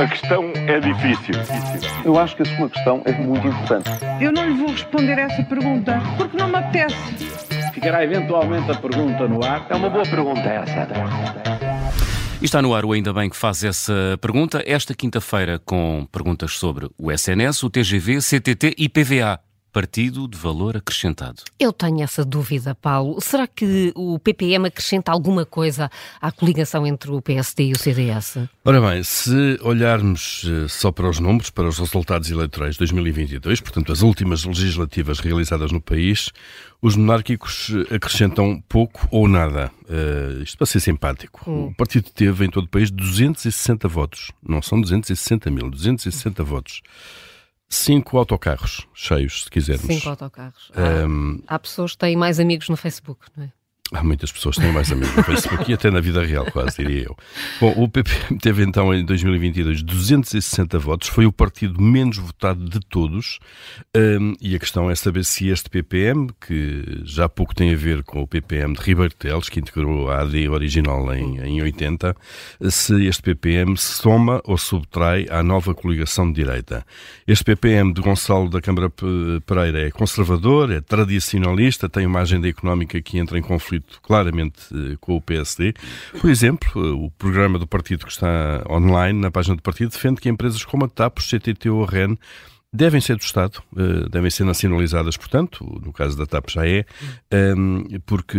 A questão é difícil. Eu acho que a sua questão é muito importante. Eu não lhe vou responder essa pergunta porque não me apetece. Ficará eventualmente a pergunta no ar. É uma boa pergunta essa. E está no ar o Ainda Bem que faz essa pergunta. Esta quinta-feira com perguntas sobre o SNS, o TGV, CTT e PVA. Partido de Valor Acrescentado. Eu tenho essa dúvida, Paulo. Será que o PPM acrescenta alguma coisa à coligação entre o PSD e o CDS? Ora bem, se olharmos eh, só para os números, para os resultados eleitorais de 2022, portanto as últimas legislativas realizadas no país, os monárquicos eh, acrescentam pouco ou nada. Uh, isto para ser simpático. Hum. O partido teve em todo o país 260 votos. Não são 260 mil, 260 votos cinco autocarros cheios, se quisermos. Cinco autocarros. Há, um, há pessoas que têm mais amigos no Facebook, não é? Há muitas pessoas que têm mais amigos no Facebook e até na vida real, quase, diria eu. Bom, o PP teve então em 2022 260 votos, foi o partido menos votado de todos. Um, e a questão é saber se este PPM, que já pouco tem a ver com o PPM de Ribeiro Teles, que integrou a AD original em, em 80, se este PPM soma ou subtrai à nova coligação de direita. Este PPM de Gonçalo da Câmara Pereira é conservador, é tradicionalista, tem uma agenda económica que entra em conflito conflito claramente eh, com o PSD. Por exemplo, eh, o programa do partido que está online na página do partido defende que empresas como a TAP, o CTT ou a REN devem ser do Estado, eh, devem ser nacionalizadas, portanto, no caso da TAP já é, ehm, porque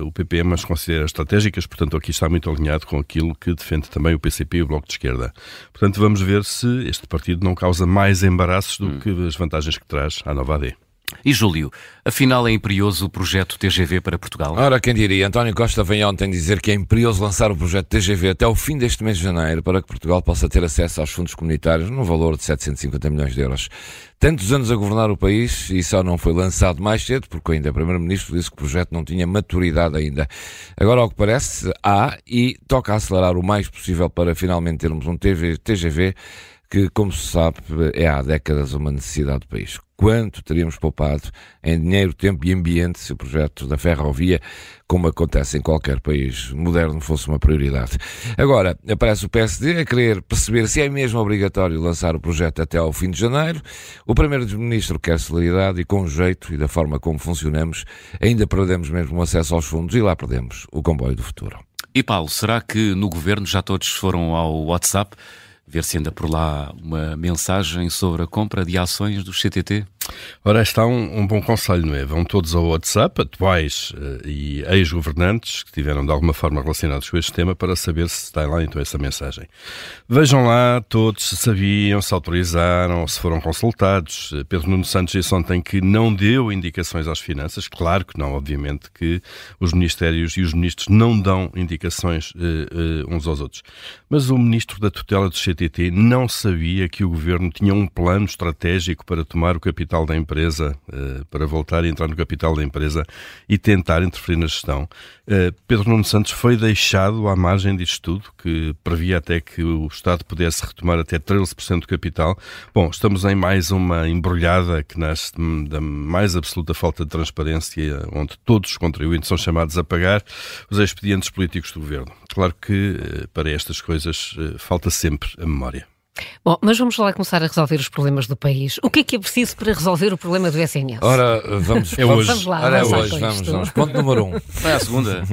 o PPM as considera estratégicas, portanto, aqui está muito alinhado com aquilo que defende também o PCP e o Bloco de Esquerda. Portanto, vamos ver se este partido não causa mais embaraços do hum. que as vantagens que traz à nova AD. E Júlio, afinal é imperioso o projeto TGV para Portugal? Ora, quem diria? António Costa vem ontem dizer que é imperioso lançar o projeto TGV até o fim deste mês de janeiro para que Portugal possa ter acesso aos fundos comunitários no valor de 750 milhões de euros. Tantos anos a governar o país e só não foi lançado mais cedo porque ainda o Primeiro-Ministro disse que o projeto não tinha maturidade ainda. Agora, ao que parece, há e toca acelerar o mais possível para finalmente termos um TGV que, como se sabe, é há décadas uma necessidade do país quanto teríamos poupado em dinheiro, tempo e ambiente se o projeto da ferrovia, como acontece em qualquer país moderno, fosse uma prioridade. Agora, aparece o PSD a querer perceber se é mesmo obrigatório lançar o projeto até ao fim de janeiro. O Primeiro-Ministro quer celeridade e, com jeito e da forma como funcionamos, ainda perdemos mesmo o acesso aos fundos e lá perdemos o comboio do futuro. E Paulo, será que no governo já todos foram ao WhatsApp? Ver se anda por lá uma mensagem sobre a compra de ações do CTT? Ora, está um, um, bom conselho, não é? Vão todos ao WhatsApp, atuais uh, e ex-governantes que estiveram de alguma forma relacionados com este tema, para saber se está lá então essa mensagem. Vejam lá todos se sabiam, se autorizaram, se foram consultados. Pedro Nuno Santos disse ontem que não deu indicações às finanças. Claro que não, obviamente que os ministérios e os ministros não dão indicações uh, uh, uns aos outros. Mas o ministro da tutela do CTT não sabia que o governo tinha um plano estratégico para tomar o capital capital da empresa, uh, para voltar a entrar no capital da empresa e tentar interferir na gestão. Uh, Pedro Nuno Santos foi deixado à margem disto tudo, que previa até que o Estado pudesse retomar até 13% do capital. Bom, estamos em mais uma embrulhada que nasce da mais absoluta falta de transparência, onde todos os contribuintes são chamados a pagar os expedientes políticos do governo. Claro que uh, para estas coisas falta sempre a memória. Bom, mas vamos lá começar a resolver os problemas do país. O que é que é preciso para resolver o problema do SNS? Ora, vamos, é hoje. vamos lá. Ora, é hoje, vamos, vamos. Ponto número um. Vai à segunda.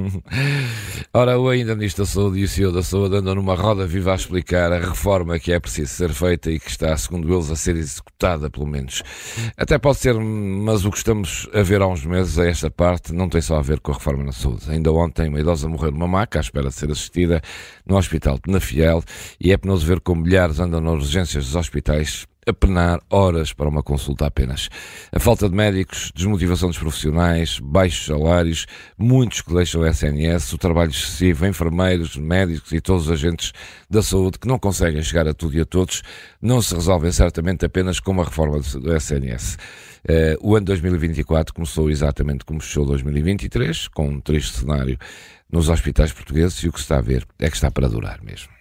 Ora, o ainda Ministro da Saúde e o CEO da Saúde andam numa roda viva a explicar a reforma que é preciso ser feita e que está, segundo eles, a ser executada, pelo menos. Até pode ser, mas o que estamos a ver há uns meses a esta parte não tem só a ver com a reforma na saúde. Ainda ontem uma idosa morreu numa maca à espera de ser assistida no Hospital de Penafiel e é penoso ver como milhares nas urgências dos hospitais a penar horas para uma consulta apenas. A falta de médicos, desmotivação dos profissionais, baixos salários, muitos que deixam o SNS, o trabalho excessivo, enfermeiros, médicos e todos os agentes da saúde que não conseguem chegar a tudo e a todos, não se resolvem certamente apenas com uma reforma do SNS. Uh, o ano 2024 começou exatamente como fechou 2023, com um triste cenário nos hospitais portugueses e o que se está a ver é que está para durar mesmo.